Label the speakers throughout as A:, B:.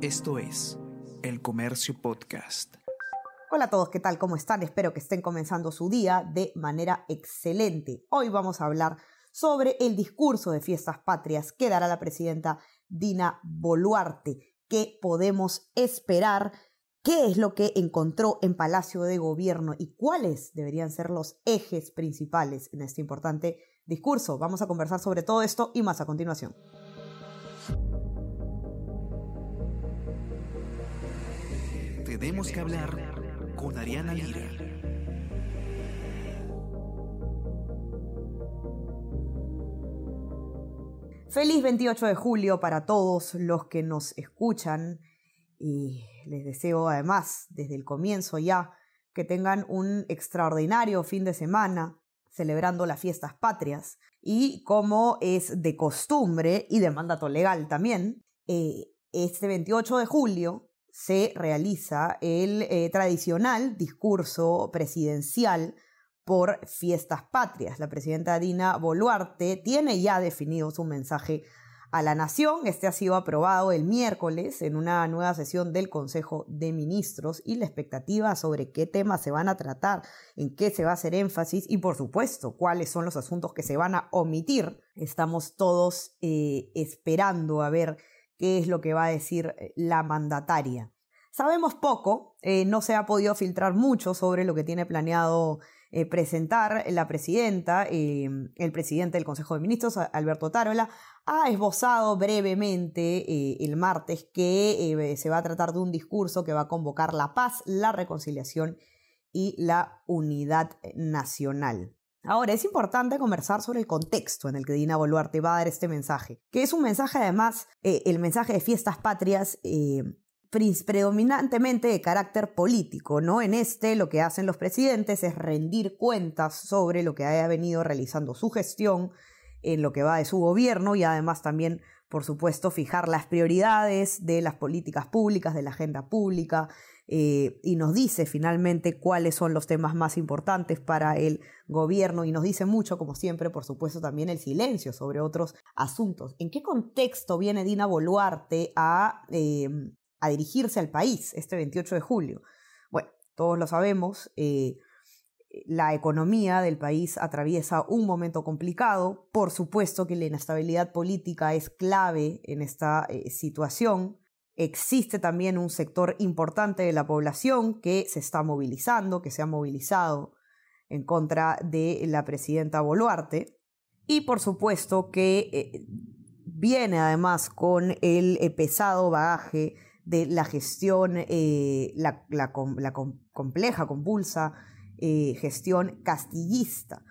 A: Esto es El Comercio Podcast.
B: Hola a todos, ¿qué tal? ¿Cómo están? Espero que estén comenzando su día de manera excelente. Hoy vamos a hablar sobre el discurso de fiestas patrias que dará la presidenta Dina Boluarte. ¿Qué podemos esperar? ¿Qué es lo que encontró en Palacio de Gobierno y cuáles deberían ser los ejes principales en este importante discurso? Vamos a conversar sobre todo esto y más a continuación.
A: Tenemos que hablar con Ariana Lira.
B: Feliz 28 de julio para todos los que nos escuchan y les deseo además desde el comienzo ya que tengan un extraordinario fin de semana celebrando las fiestas patrias y como es de costumbre y de mandato legal también, eh, este 28 de julio se realiza el eh, tradicional discurso presidencial por fiestas patrias. La presidenta Dina Boluarte tiene ya definido su mensaje a la nación. Este ha sido aprobado el miércoles en una nueva sesión del Consejo de Ministros y la expectativa sobre qué temas se van a tratar, en qué se va a hacer énfasis y por supuesto cuáles son los asuntos que se van a omitir. Estamos todos eh, esperando a ver qué es lo que va a decir eh, la mandataria. Sabemos poco, eh, no se ha podido filtrar mucho sobre lo que tiene planeado eh, presentar la presidenta, el presidente del Consejo de Ministros, Alberto Tarola, ha esbozado brevemente el martes que se va a tratar de un discurso que va a convocar la paz, la reconciliación y la unidad nacional. Ahora, es importante conversar sobre el contexto en el que Dina Boluarte va a dar este mensaje, que es un mensaje además, eh, el mensaje de fiestas patrias, eh, predominantemente de carácter político, ¿no? En este lo que hacen los presidentes es rendir cuentas sobre lo que haya venido realizando su gestión, en lo que va de su gobierno y además también, por supuesto, fijar las prioridades de las políticas públicas, de la agenda pública, eh, y nos dice finalmente cuáles son los temas más importantes para el gobierno y nos dice mucho, como siempre, por supuesto, también el silencio sobre otros asuntos. ¿En qué contexto viene Dina Boluarte a, a dirigirse al país este 28 de julio? Bueno, todos lo sabemos. Eh, la economía del país atraviesa un momento complicado. Por supuesto que la inestabilidad política es clave en esta eh, situación. Existe también un sector importante de la población que se está movilizando, que se ha movilizado en contra de la presidenta Boluarte. Y por supuesto que eh, viene además con el eh, pesado bagaje de la gestión, eh, la, compleja, compulsa gestión castillista.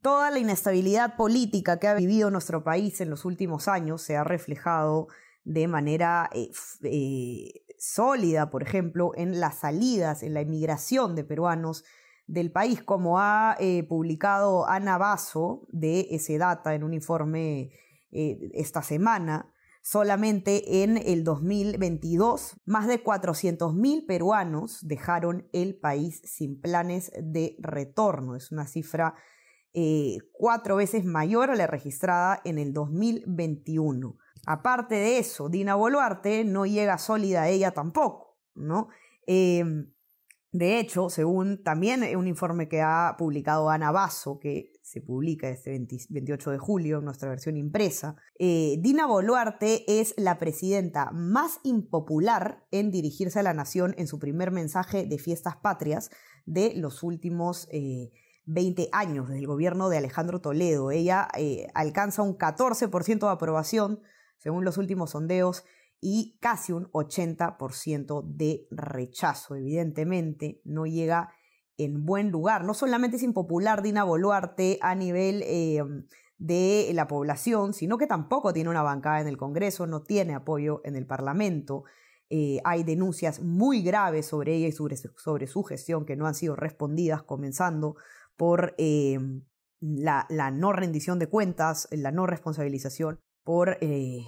B: Toda la inestabilidad política que ha vivido nuestro país en los últimos años se ha reflejado de manera eh, eh, sólida, por ejemplo, en las salidas, en la emigración de peruanos del país, como ha eh, publicado Ana Basso de ese data en un informe esta semana. Solamente en el 2022, más de 400.000 peruanos dejaron el país sin planes de retorno. Es una cifra cuatro veces mayor a la registrada en el 2021. Aparte de eso, Dina Boluarte no llega sólida a ella tampoco, ¿no? Em, de hecho, según también un informe que ha publicado Ana Basso, que se publica este 28 de julio en nuestra versión impresa, eh, Dina Boluarte es la presidenta más impopular en dirigirse a la nación en su primer mensaje de fiestas patrias de los últimos 20 eh, años, del gobierno de Alejandro Toledo. Ella eh, alcanza un 14% de aprobación según los últimos sondeos, y casi un 80% de rechazo. Evidentemente, no llega en buen lugar. No solamente es impopular Dina Boluarte a nivel eh, de la población, sino que tampoco tiene una bancada en el Congreso, no tiene apoyo en el Parlamento. Eh, hay denuncias muy graves sobre ella y sobre, su gestión que no han sido respondidas, comenzando por eh, la, la no rendición de cuentas, la no responsabilización por eh,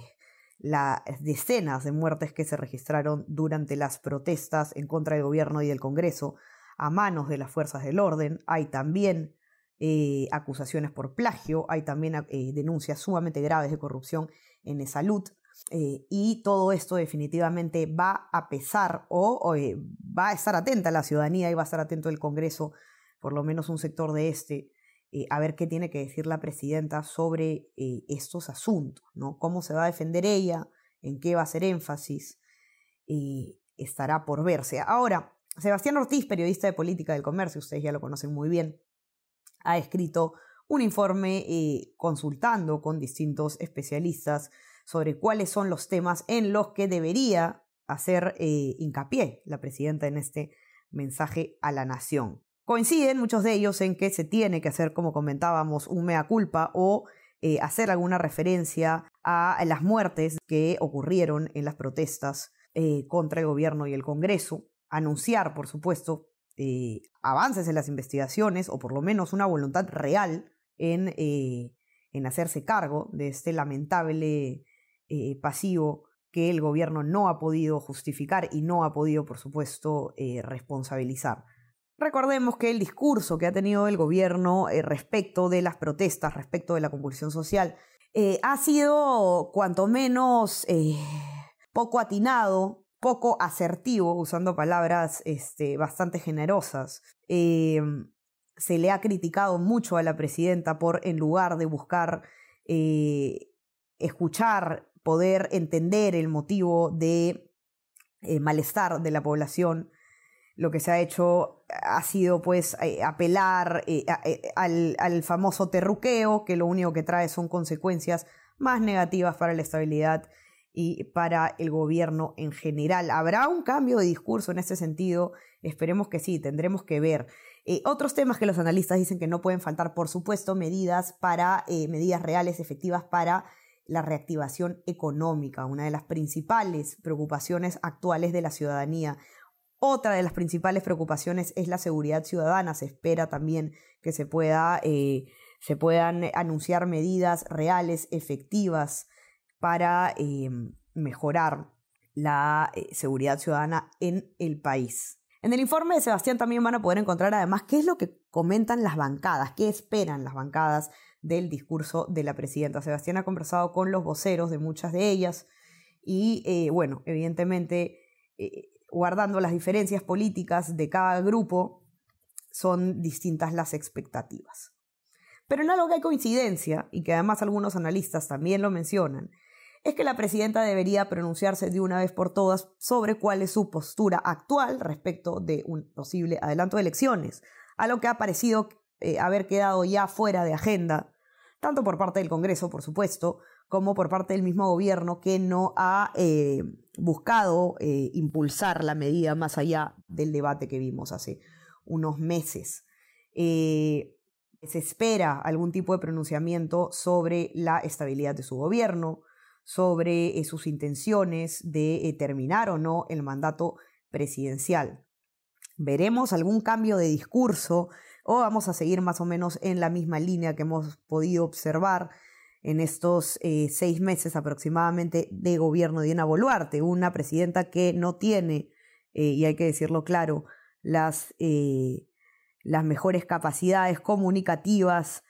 B: las decenas de muertes que se registraron durante las protestas en contra del gobierno y del Congreso a manos de las fuerzas del orden. Hay también eh, acusaciones por plagio, hay también eh, denuncias sumamente graves de corrupción en salud. Y todo esto definitivamente va a pesar o, eh, va a estar atenta la ciudadanía y va a estar atento el Congreso, por lo menos un sector de este, eh, a ver qué tiene que decir la presidenta sobre estos asuntos, ¿no? Cómo se va a defender ella, en qué va a hacer énfasis, estará por verse. Ahora, Sebastián Ortiz, periodista de política del comercio, ustedes ya lo conocen muy bien, ha escrito un informe consultando con distintos especialistas sobre cuáles son los temas en los que debería hacer eh, hincapié la presidenta en este mensaje a la nación. Coinciden muchos de ellos en que se tiene que hacer, como comentábamos, un mea culpa o eh, hacer alguna referencia a las muertes que ocurrieron en las protestas eh, contra el gobierno y el Congreso, anunciar, por supuesto, avances en las investigaciones o por lo menos una voluntad real en, en hacerse cargo de este lamentable eh, pasivo que el gobierno no ha podido justificar y no ha podido, por supuesto, eh, responsabilizar. Recordemos que el discurso que ha tenido el gobierno eh, respecto de las protestas, respecto de la convulsión social, ha sido cuanto menos poco atinado, poco asertivo, usando palabras este, bastante generosas. se le ha criticado mucho a la presidenta por, en lugar de buscar escuchar poder entender el motivo de eh, malestar de la población, lo que se ha hecho ha sido pues eh, apelar eh, al, al, famoso terruqueo, que lo único que trae son consecuencias más negativas para la estabilidad y para el gobierno en general. ¿Habrá un cambio de discurso en este sentido? Esperemos que sí, tendremos que ver. otros temas que los analistas dicen que no pueden faltar, por supuesto, medidas para medidas reales, efectivas para la reactivación económica, una de las principales preocupaciones actuales de la ciudadanía. Otra de las principales preocupaciones es la seguridad ciudadana. Se espera también que se, pueda, eh, se puedan anunciar medidas reales, efectivas, para eh, mejorar la eh, seguridad ciudadana en el país. En el informe de Sebastián también van a poder encontrar además qué es lo que comentan las bancadas, qué esperan las bancadas del discurso de la presidenta. Sebastián ha conversado con los voceros de muchas de ellas y, bueno, evidentemente, guardando las diferencias políticas de cada grupo, son distintas las expectativas. Pero en algo que hay coincidencia, y que además algunos analistas también lo mencionan, es que la presidenta debería pronunciarse de una vez por todas sobre cuál es su postura actual respecto de un posible adelanto de elecciones, a lo que ha parecido eh, haber quedado ya fuera de agenda, tanto por parte del Congreso, por supuesto, como por parte del mismo gobierno que no ha eh, buscado eh, impulsar la medida más allá del debate que vimos hace unos meses. se espera algún tipo de pronunciamiento sobre la estabilidad de su gobierno, sobre sus intenciones de terminar o no el mandato presidencial. Veremos algún cambio de discurso o vamos a seguir más o menos en la misma línea que hemos podido observar en estos eh, seis meses aproximadamente de gobierno de Diana Boluarte, una presidenta que no tiene, eh, y hay que decirlo claro, las, eh, las mejores capacidades comunicativas,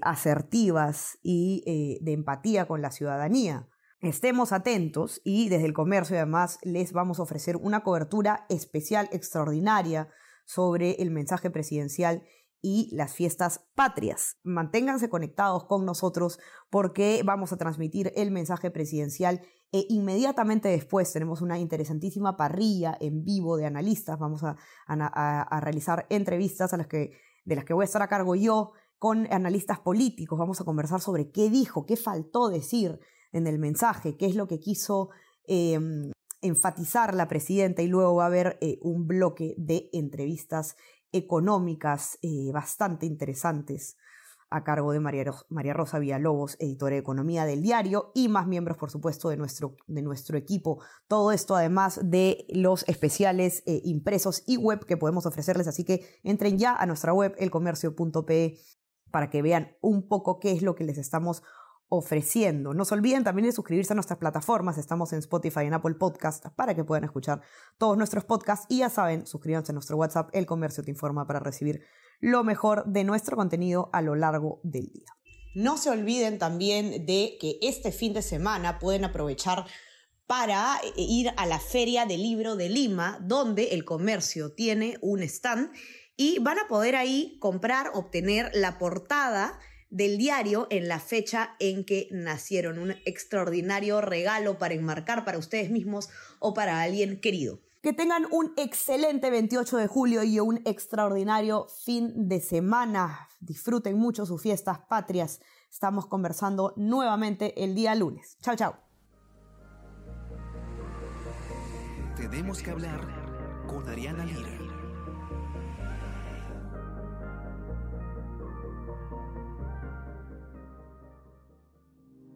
B: asertivas y de empatía con la ciudadanía. Estemos atentos y desde el comercio además les vamos a ofrecer una cobertura especial, extraordinaria sobre el mensaje presidencial y las fiestas patrias. Manténganse conectados con nosotros porque vamos a transmitir el mensaje presidencial e inmediatamente después tenemos una interesantísima parrilla en vivo de analistas. Vamos a, realizar entrevistas a las que, de las que voy a estar a cargo yo con analistas políticos. Vamos a conversar sobre qué dijo, qué faltó decir en el mensaje, qué es lo que quiso em, enfatizar la presidenta y luego va a haber eh, un bloque de entrevistas económicas eh, bastante interesantes a cargo de María, María, Rosa Villalobos, editora de Economía del diario, y más miembros, por supuesto, de nuestro, de nuestro equipo. Todo esto además de los especiales eh, impresos y web que podemos ofrecerles. Así que entren ya a nuestra web, elcomercio.pe, para que vean un poco qué es lo que les estamos ofreciendo. No se olviden también de suscribirse a nuestras plataformas. Estamos en Spotify y en Apple Podcast para que puedan escuchar todos nuestros podcasts. Y ya saben, suscríbanse a nuestro WhatsApp, El Comercio Te Informa, para recibir lo mejor de nuestro contenido a lo largo del día. No se olviden también de que este fin de semana pueden aprovechar para eh, ir a la Feria del Libro de Lima, donde el comercio tiene un stand y van a poder ahí comprar, obtener la portada del diario en la fecha en que nacieron. Un extraordinario regalo para enmarcar para ustedes mismos o para alguien querido. Que tengan un excelente 28 de julio y un extraordinario fin de semana. Disfruten mucho sus fiestas patrias. Estamos conversando nuevamente el día lunes. Chao, chao.
A: Tenemos que hablar con Ariana Lira.